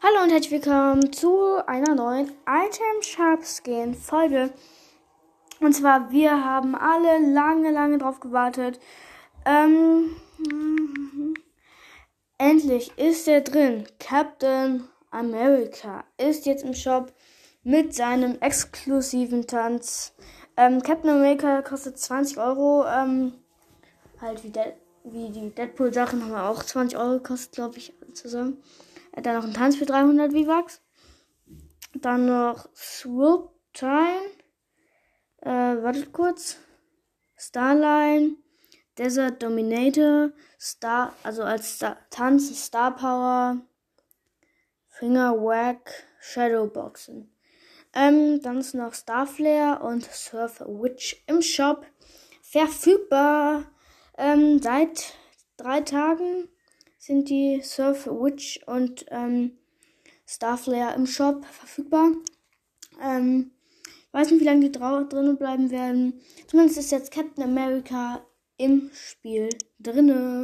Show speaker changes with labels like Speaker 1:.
Speaker 1: Hallo und herzlich willkommen zu einer neuen Item Shop Skin Folge. Und zwar, wir haben alle lange, lange drauf gewartet. Ähm, endlich ist er drin. Captain America ist jetzt im Shop mit seinem exklusiven Tanz. Ähm, Captain America kostet 20 Euro. Ähm, halt wie, De wie die Deadpool-Sachen haben wir auch 20 Euro gekostet, glaube ich, zusammen. Dann noch ein Tanz für 300 V-Bucks. Dann noch Swoop Time. Äh, wartet kurz. Starline. Desert Dominator. Star, also als Star, Tanz, Star Power. Finger Whack. Shadowboxen. Ähm, dann ist noch Starflare und Surf Witch im Shop. Verfügbar ähm, seit drei Tagen sind die Surf Witch und ähm, Starflare im Shop verfügbar. Ähm, weiß nicht, wie lange die drinnen bleiben werden. Zumindest ist jetzt Captain America im Spiel drinne.